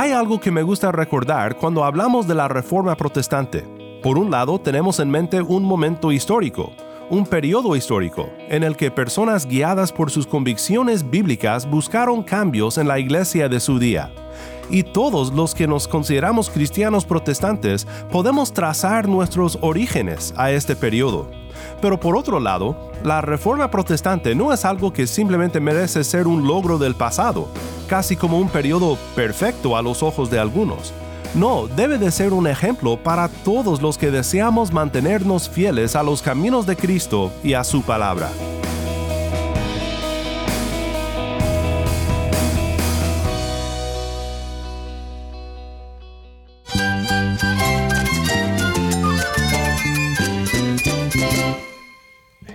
Hay algo que me gusta recordar cuando hablamos de la Reforma Protestante. Por un lado, tenemos en mente un momento histórico, un periodo histórico en el que personas guiadas por sus convicciones bíblicas buscaron cambios en la iglesia de su día. Y todos los que nos consideramos cristianos protestantes podemos trazar nuestros orígenes a este periodo. Pero por otro lado, la reforma protestante no es algo que simplemente merece ser un logro del pasado, casi como un periodo perfecto a los ojos de algunos. No, debe de ser un ejemplo para todos los que deseamos mantenernos fieles a los caminos de Cristo y a su palabra.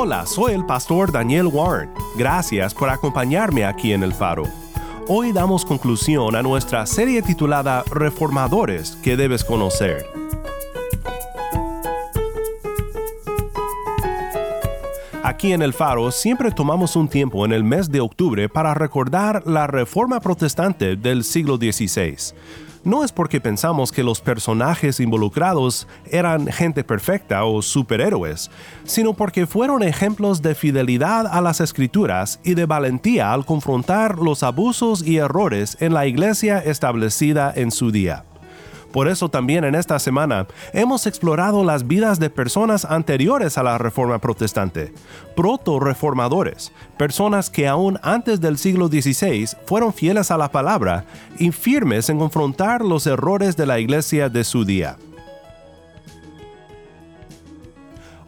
Hola, soy el pastor Daniel Warren. Gracias por acompañarme aquí en El Faro. Hoy damos conclusión a nuestra serie titulada Reformadores que debes conocer. Aquí en El Faro siempre tomamos un tiempo en el mes de octubre para recordar la Reforma Protestante del siglo XVI no es porque pensamos que los personajes involucrados eran gente perfecta o superhéroes, sino porque fueron ejemplos de fidelidad a las escrituras y de valentía al confrontar los abusos y errores en la iglesia establecida en su día. Por eso también en esta semana hemos explorado las vidas de personas anteriores a la Reforma Protestante, proto-reformadores, personas que aún antes del siglo XVI fueron fieles a la palabra y firmes en confrontar los errores de la iglesia de su día.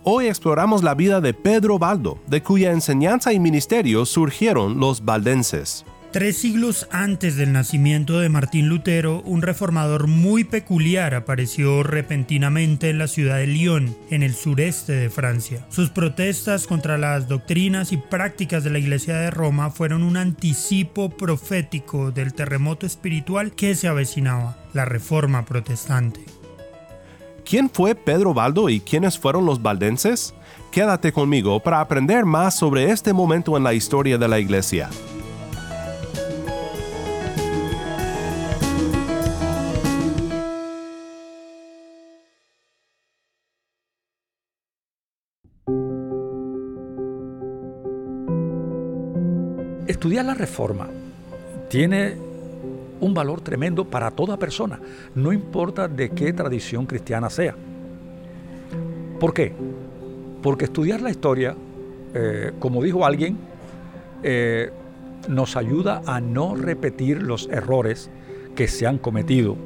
Hoy exploramos la vida de Pedro Baldo, de cuya enseñanza y ministerio surgieron los valdenses. Tres siglos antes del nacimiento de Martín Lutero, un reformador muy peculiar apareció repentinamente en la ciudad de Lyon, en el sureste de Francia. Sus protestas contra las doctrinas y prácticas de la Iglesia de Roma fueron un anticipo profético del terremoto espiritual que se avecinaba, la Reforma Protestante. ¿Quién fue Pedro Baldo y quiénes fueron los valdenses? Quédate conmigo para aprender más sobre este momento en la historia de la Iglesia. Estudiar la reforma tiene un valor tremendo para toda persona, no importa de qué tradición cristiana sea. ¿Por qué? Porque estudiar la historia, eh, como dijo alguien, eh, nos ayuda a no repetir los errores que se han cometido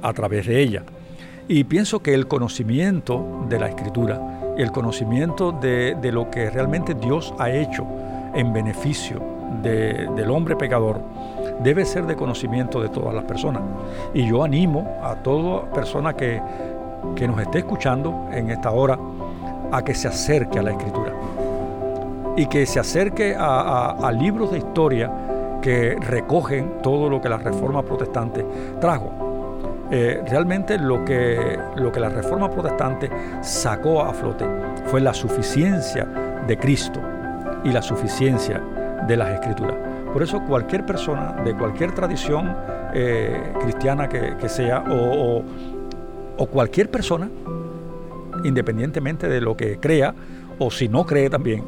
a través de ella. Y pienso que el conocimiento de la escritura el conocimiento de, de lo que realmente Dios ha hecho en beneficio del hombre pecador debe ser de conocimiento de todas las personas. Y yo animo a toda persona que, que nos esté escuchando en esta hora a que se acerque a la escritura y que se acerque a, libros de historia que recogen todo lo que la reforma protestante trajo. Eh, realmente lo que, lo que la reforma protestante sacó a flote fue la suficiencia de Cristo y la suficiencia de las escrituras. Por eso cualquier persona de cualquier tradición eh, cristiana que, sea o, o, cualquier persona, independientemente de lo que crea o si no cree también,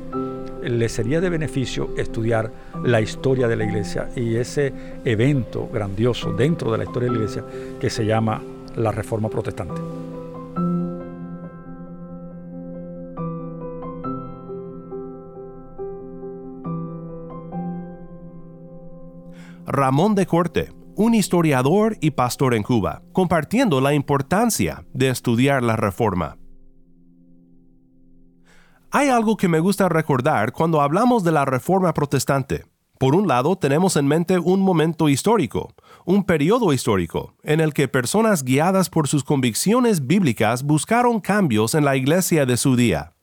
le sería de beneficio estudiar la historia de la iglesia y ese evento grandioso dentro de la historia de la iglesia que se llama la Reforma Protestante. Ramón de Corte, un historiador y pastor en Cuba, compartiendo la importancia de estudiar la Reforma. Hay algo que me gusta recordar cuando hablamos de la Reforma protestante. Por un lado, tenemos en mente un momento histórico, un periodo histórico, en el que personas guiadas por sus convicciones bíblicas buscaron cambios en la iglesia de su día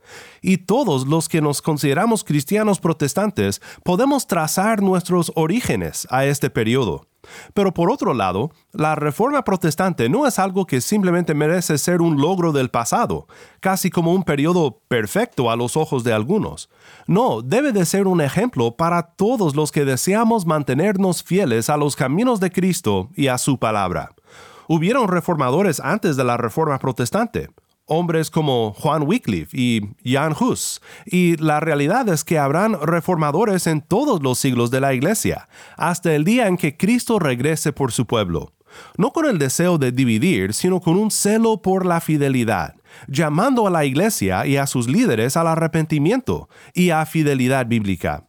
y todos los que nos consideramos cristianos protestantes podemos trazar nuestros orígenes a este periodo. Pero por otro lado, la reforma protestante no es algo que simplemente merece ser un logro del pasado, casi como un periodo perfecto a los ojos de algunos. No, debe de ser un ejemplo para todos los que deseamos mantenernos fieles a los caminos de Cristo y a su palabra. Hubieron reformadores antes de la reforma protestante, hombres como Juan Wycliffe y Jan Hus, y la realidad es que habrán reformadores en todos los siglos de la Iglesia, hasta el día en que Cristo regrese por su pueblo, no con el deseo de dividir, sino con un celo por la fidelidad, llamando a la Iglesia y a sus líderes al arrepentimiento y a fidelidad bíblica.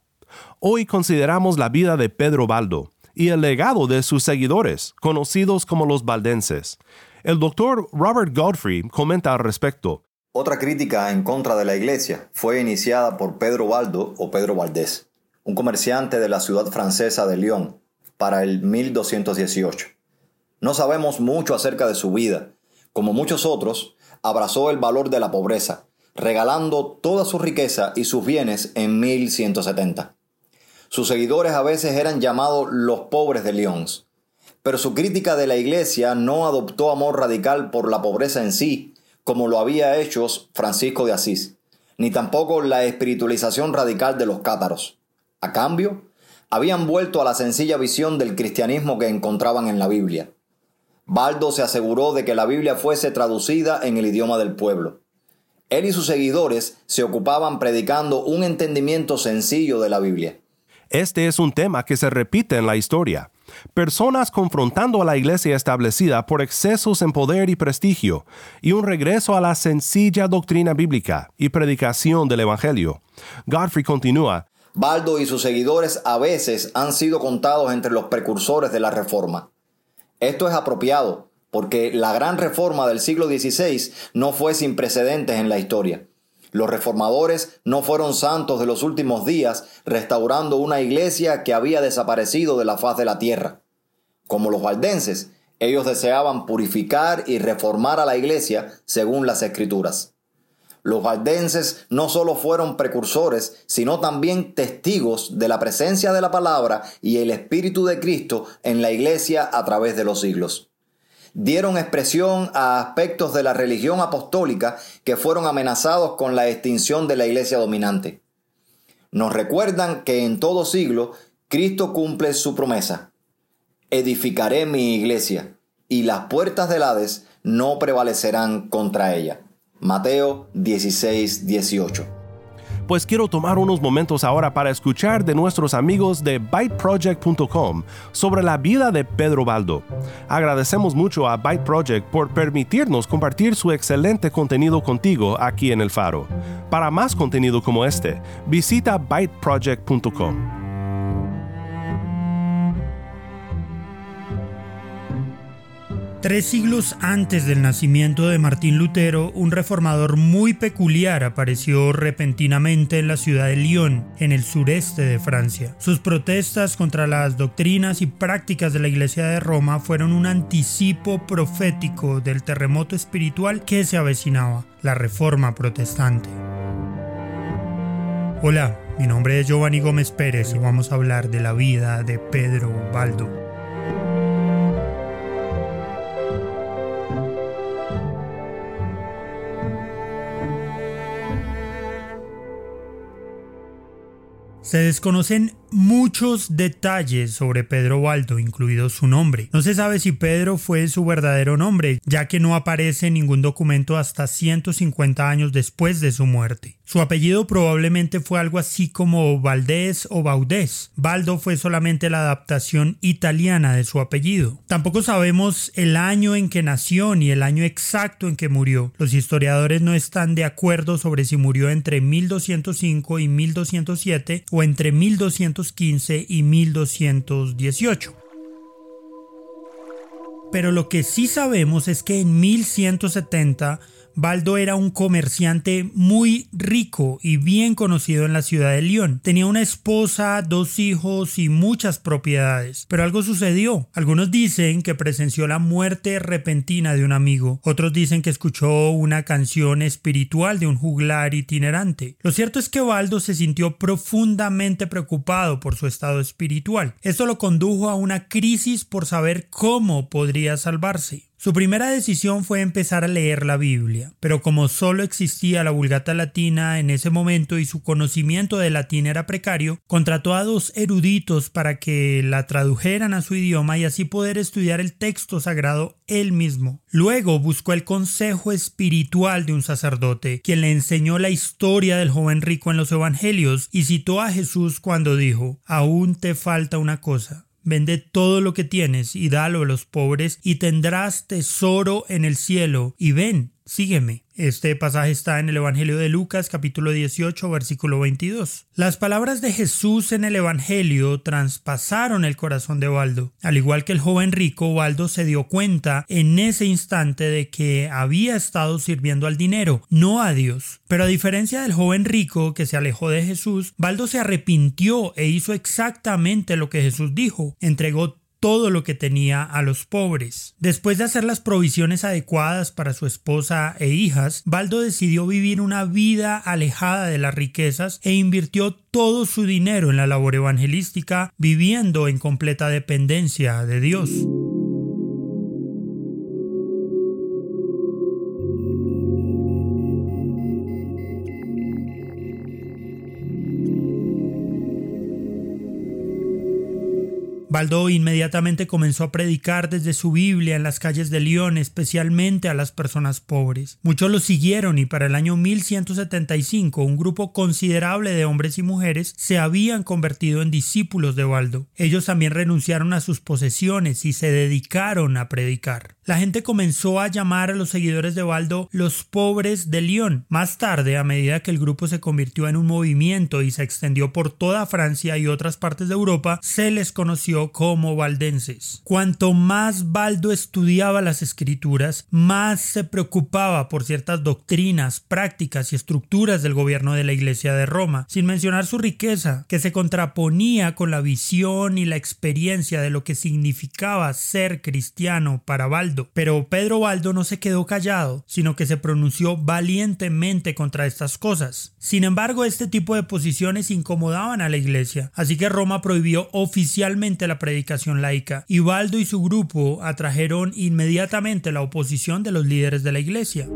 Hoy consideramos la vida de Pedro Baldo y el legado de sus seguidores, conocidos como los valdenses. El doctor Robert Godfrey comenta al respecto. Otra crítica en contra de la iglesia fue iniciada por Pedro Baldo o Pedro Valdés, un comerciante de la ciudad francesa de Lyon, para el 1218. No sabemos mucho acerca de su vida. Como muchos otros, abrazó el valor de la pobreza, regalando toda su riqueza y sus bienes en 1170. Sus seguidores a veces eran llamados los pobres de Lyons, pero su crítica de la Iglesia no adoptó amor radical por la pobreza en sí, como lo había hecho Francisco de Asís, ni tampoco la espiritualización radical de los cátaros. A cambio, habían vuelto a la sencilla visión del cristianismo que encontraban en la Biblia. Baldo se aseguró de que la Biblia fuese traducida en el idioma del pueblo. Él y sus seguidores se ocupaban predicando un entendimiento sencillo de la Biblia. Este es un tema que se repite en la historia personas confrontando a la iglesia establecida por excesos en poder y prestigio, y un regreso a la sencilla doctrina bíblica y predicación del Evangelio. Godfrey continúa, Baldo y sus seguidores a veces han sido contados entre los precursores de la Reforma. Esto es apropiado, porque la gran reforma del siglo XVI no fue sin precedentes en la historia. Los reformadores no fueron santos de los últimos días, restaurando una iglesia que había desaparecido de la faz de la tierra. Como los valdenses, ellos deseaban purificar y reformar a la iglesia según las escrituras. Los valdenses no solo fueron precursores, sino también testigos de la presencia de la palabra y el Espíritu de Cristo en la iglesia a través de los siglos dieron expresión a aspectos de la religión apostólica que fueron amenazados con la extinción de la iglesia dominante. Nos recuerdan que en todo siglo Cristo cumple su promesa. Edificaré mi iglesia y las puertas del Hades no prevalecerán contra ella. Mateo 16, 18 pues quiero tomar unos momentos ahora para escuchar de nuestros amigos de byteproject.com sobre la vida de Pedro Baldo. Agradecemos mucho a Byte Project por permitirnos compartir su excelente contenido contigo aquí en el Faro. Para más contenido como este, visita byteproject.com. Tres siglos antes del nacimiento de Martín Lutero, un reformador muy peculiar apareció repentinamente en la ciudad de Lyon, en el sureste de Francia. Sus protestas contra las doctrinas y prácticas de la Iglesia de Roma fueron un anticipo profético del terremoto espiritual que se avecinaba, la Reforma Protestante. Hola, mi nombre es Giovanni Gómez Pérez y vamos a hablar de la vida de Pedro Baldo. Se desconocen muchos detalles sobre Pedro Baldo, incluido su nombre. No se sabe si Pedro fue su verdadero nombre, ya que no aparece en ningún documento hasta 150 años después de su muerte. Su apellido probablemente fue algo así como Valdés o Baudés. Baldo fue solamente la adaptación italiana de su apellido. Tampoco sabemos el año en que nació ni el año exacto en que murió. Los historiadores no están de acuerdo sobre si murió entre 1205 y 1207 o entre 1215 y 1218. Pero lo que sí sabemos es que en 1170 Baldo era un comerciante muy rico y bien conocido en la ciudad de Lyon. Tenía una esposa, dos hijos y muchas propiedades. Pero algo sucedió. Algunos dicen que presenció la muerte repentina de un amigo. Otros dicen que escuchó una canción espiritual de un juglar itinerante. Lo cierto es que Baldo se sintió profundamente preocupado por su estado espiritual. Esto lo condujo a una crisis por saber cómo podría salvarse. Su primera decisión fue empezar a leer la Biblia, pero como solo existía la Vulgata Latina en ese momento y su conocimiento de latín era precario, contrató a dos eruditos para que la tradujeran a su idioma y así poder estudiar el texto sagrado él mismo. Luego buscó el consejo espiritual de un sacerdote, quien le enseñó la historia del joven rico en los Evangelios y citó a Jesús cuando dijo, aún te falta una cosa Vende todo lo que tienes y dalo a los pobres y tendrás tesoro en el cielo. Y ven, sígueme. Este pasaje está en el Evangelio de Lucas capítulo 18 versículo 22. Las palabras de Jesús en el Evangelio traspasaron el corazón de Waldo. Al igual que el joven rico, Waldo se dio cuenta en ese instante de que había estado sirviendo al dinero, no a Dios. Pero a diferencia del joven rico que se alejó de Jesús, Waldo se arrepintió e hizo exactamente lo que Jesús dijo, entregó todo lo que tenía a los pobres. Después de hacer las provisiones adecuadas para su esposa e hijas, Baldo decidió vivir una vida alejada de las riquezas e invirtió todo su dinero en la labor evangelística, viviendo en completa dependencia de Dios. Baldo inmediatamente comenzó a predicar desde su Biblia en las calles de Lyon, especialmente a las personas pobres. Muchos lo siguieron y para el año 1175 un grupo considerable de hombres y mujeres se habían convertido en discípulos de Baldo. Ellos también renunciaron a sus posesiones y se dedicaron a predicar. La gente comenzó a llamar a los seguidores de Baldo los pobres de Lyon. Más tarde, a medida que el grupo se convirtió en un movimiento y se extendió por toda Francia y otras partes de Europa, se les conoció como valdenses. Cuanto más Baldo estudiaba las escrituras, más se preocupaba por ciertas doctrinas, prácticas y estructuras del gobierno de la Iglesia de Roma, sin mencionar su riqueza, que se contraponía con la visión y la experiencia de lo que significaba ser cristiano para Baldo pero Pedro Baldo no se quedó callado, sino que se pronunció valientemente contra estas cosas. Sin embargo, este tipo de posiciones incomodaban a la iglesia, así que Roma prohibió oficialmente la predicación laica, y Baldo y su grupo atrajeron inmediatamente la oposición de los líderes de la iglesia.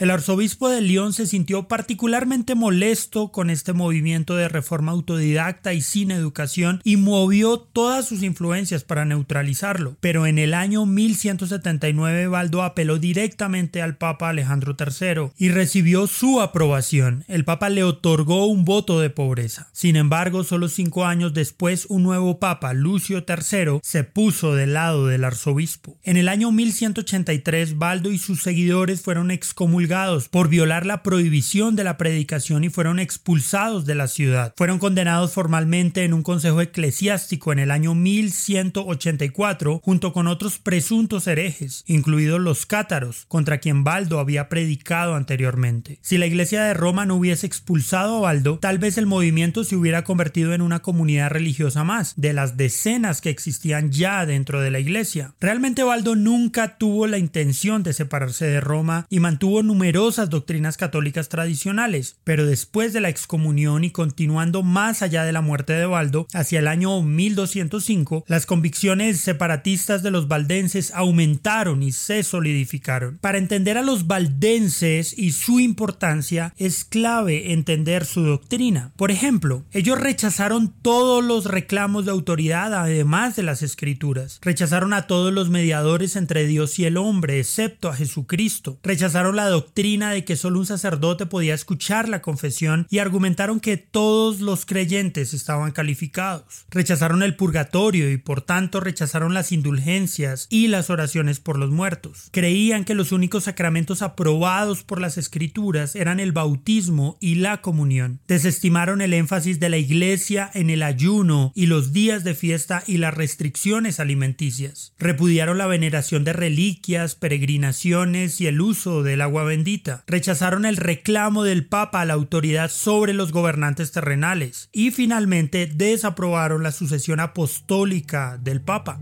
El arzobispo de León se sintió particularmente molesto con este movimiento de reforma autodidacta y sin educación y movió todas sus influencias para neutralizarlo. Pero en el año 1179 Baldo apeló directamente al Papa Alejandro III y recibió su aprobación. El Papa le otorgó un voto de pobreza. Sin embargo, solo cinco años después, un nuevo Papa, Lucio III, se puso del lado del arzobispo. En el año 1183, Baldo y sus seguidores fueron excomulgados por violar la prohibición de la predicación y fueron expulsados de la ciudad. Fueron condenados formalmente en un consejo eclesiástico en el año 1184 junto con otros presuntos herejes, incluidos los cátaros, contra quien Baldo había predicado anteriormente. Si la iglesia de Roma no hubiese expulsado a Baldo, tal vez el movimiento se hubiera convertido en una comunidad religiosa más, de las decenas que existían ya dentro de la iglesia. Realmente Baldo nunca tuvo la intención de separarse de Roma y mantuvo numerosas doctrinas católicas tradicionales, pero después de la excomunión y continuando más allá de la muerte de Baldo, hacia el año 1205, las convicciones separatistas de los valdenses aumentaron y se solidificaron. Para entender a los valdenses y su importancia, es clave entender su doctrina. Por ejemplo, ellos rechazaron todos los reclamos de autoridad además de las escrituras. Rechazaron a todos los mediadores entre Dios y el hombre, excepto a Jesucristo. Rechazaron la doctrina doctrina de que solo un sacerdote podía escuchar la confesión y argumentaron que todos los creyentes estaban calificados. Rechazaron el purgatorio y por tanto rechazaron las indulgencias y las oraciones por los muertos. Creían que los únicos sacramentos aprobados por las escrituras eran el bautismo y la comunión. Desestimaron el énfasis de la iglesia en el ayuno y los días de fiesta y las restricciones alimenticias. Repudiaron la veneración de reliquias, peregrinaciones y el uso del agua bendita. Rechazaron el reclamo del Papa a la autoridad sobre los gobernantes terrenales. Y finalmente desaprobaron la sucesión apostólica del Papa.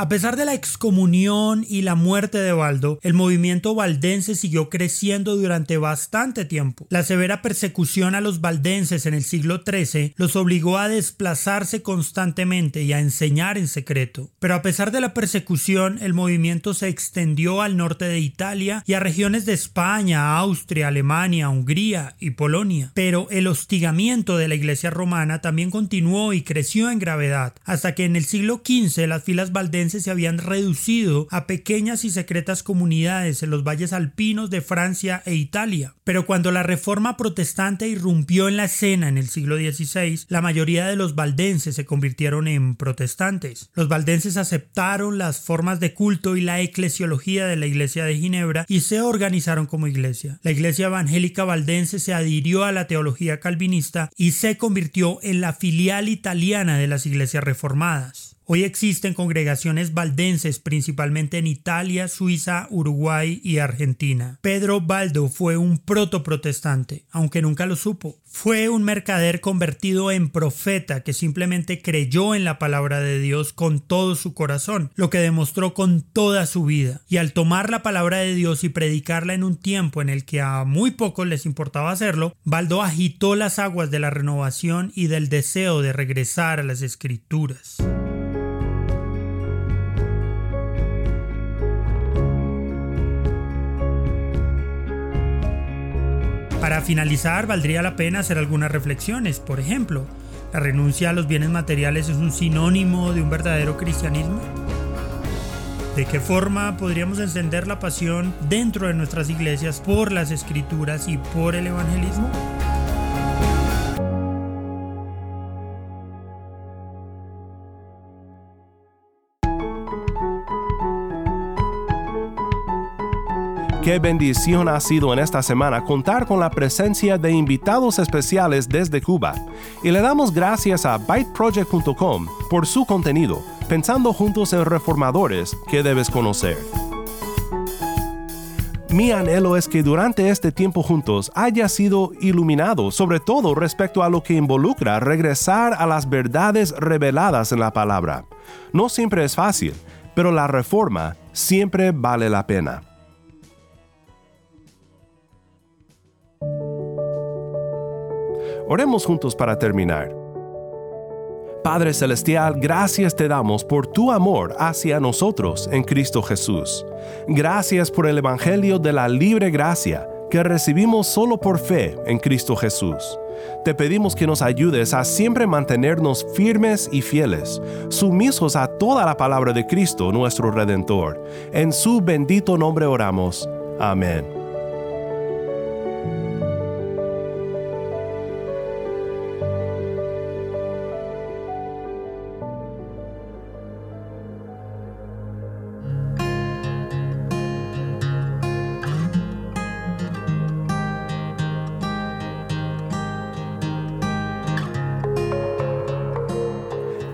A pesar de la excomunión y la muerte de Baldo, el movimiento valdense siguió creciendo durante bastante tiempo. La severa persecución a los valdenses en el siglo XIII los obligó a desplazarse constantemente y a enseñar en secreto. Pero a pesar de la persecución, el movimiento se extendió al norte de Italia y a regiones de España, Austria, Alemania, Hungría y Polonia. Pero el hostigamiento de la Iglesia romana también continuó y creció en gravedad, hasta que en el siglo XV las filas valdenses se habían reducido a pequeñas y secretas comunidades en los valles alpinos de Francia e Italia. Pero cuando la reforma protestante irrumpió en la escena en el siglo XVI, la mayoría de los valdenses se convirtieron en protestantes. Los valdenses aceptaron las formas de culto y la eclesiología de la Iglesia de Ginebra y se organizaron como iglesia. La Iglesia Evangélica Valdense se adhirió a la teología calvinista y se convirtió en la filial italiana de las iglesias reformadas. Hoy existen congregaciones valdenses principalmente en Italia, Suiza, Uruguay y Argentina. Pedro Baldo fue un protoprotestante, aunque nunca lo supo. Fue un mercader convertido en profeta que simplemente creyó en la palabra de Dios con todo su corazón, lo que demostró con toda su vida. Y al tomar la palabra de Dios y predicarla en un tiempo en el que a muy pocos les importaba hacerlo, Baldo agitó las aguas de la renovación y del deseo de regresar a las escrituras. Para finalizar, valdría la pena hacer algunas reflexiones. Por ejemplo, ¿la renuncia a los bienes materiales es un sinónimo de un verdadero cristianismo? ¿De qué forma podríamos encender la pasión dentro de nuestras iglesias por las escrituras y por el evangelismo? Qué bendición ha sido en esta semana contar con la presencia de invitados especiales desde Cuba. Y le damos gracias a byteproject.com por su contenido, pensando juntos en reformadores que debes conocer. Mi anhelo es que durante este tiempo juntos haya sido iluminado, sobre todo respecto a lo que involucra regresar a las verdades reveladas en la palabra. No siempre es fácil, pero la reforma siempre vale la pena. Oremos juntos para terminar. Padre Celestial, gracias te damos por tu amor hacia nosotros en Cristo Jesús. Gracias por el Evangelio de la libre gracia que recibimos solo por fe en Cristo Jesús. Te pedimos que nos ayudes a siempre mantenernos firmes y fieles, sumisos a toda la palabra de Cristo nuestro Redentor. En su bendito nombre oramos. Amén.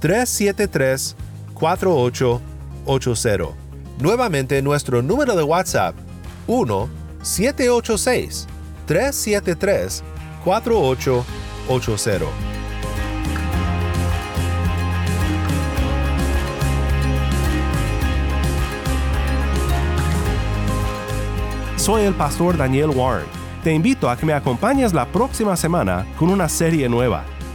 1-786-373-4880. Nuevamente nuestro número de WhatsApp 1-786-373-4880. Soy el pastor Daniel Warren. Te invito a que me acompañes la próxima semana con una serie nueva,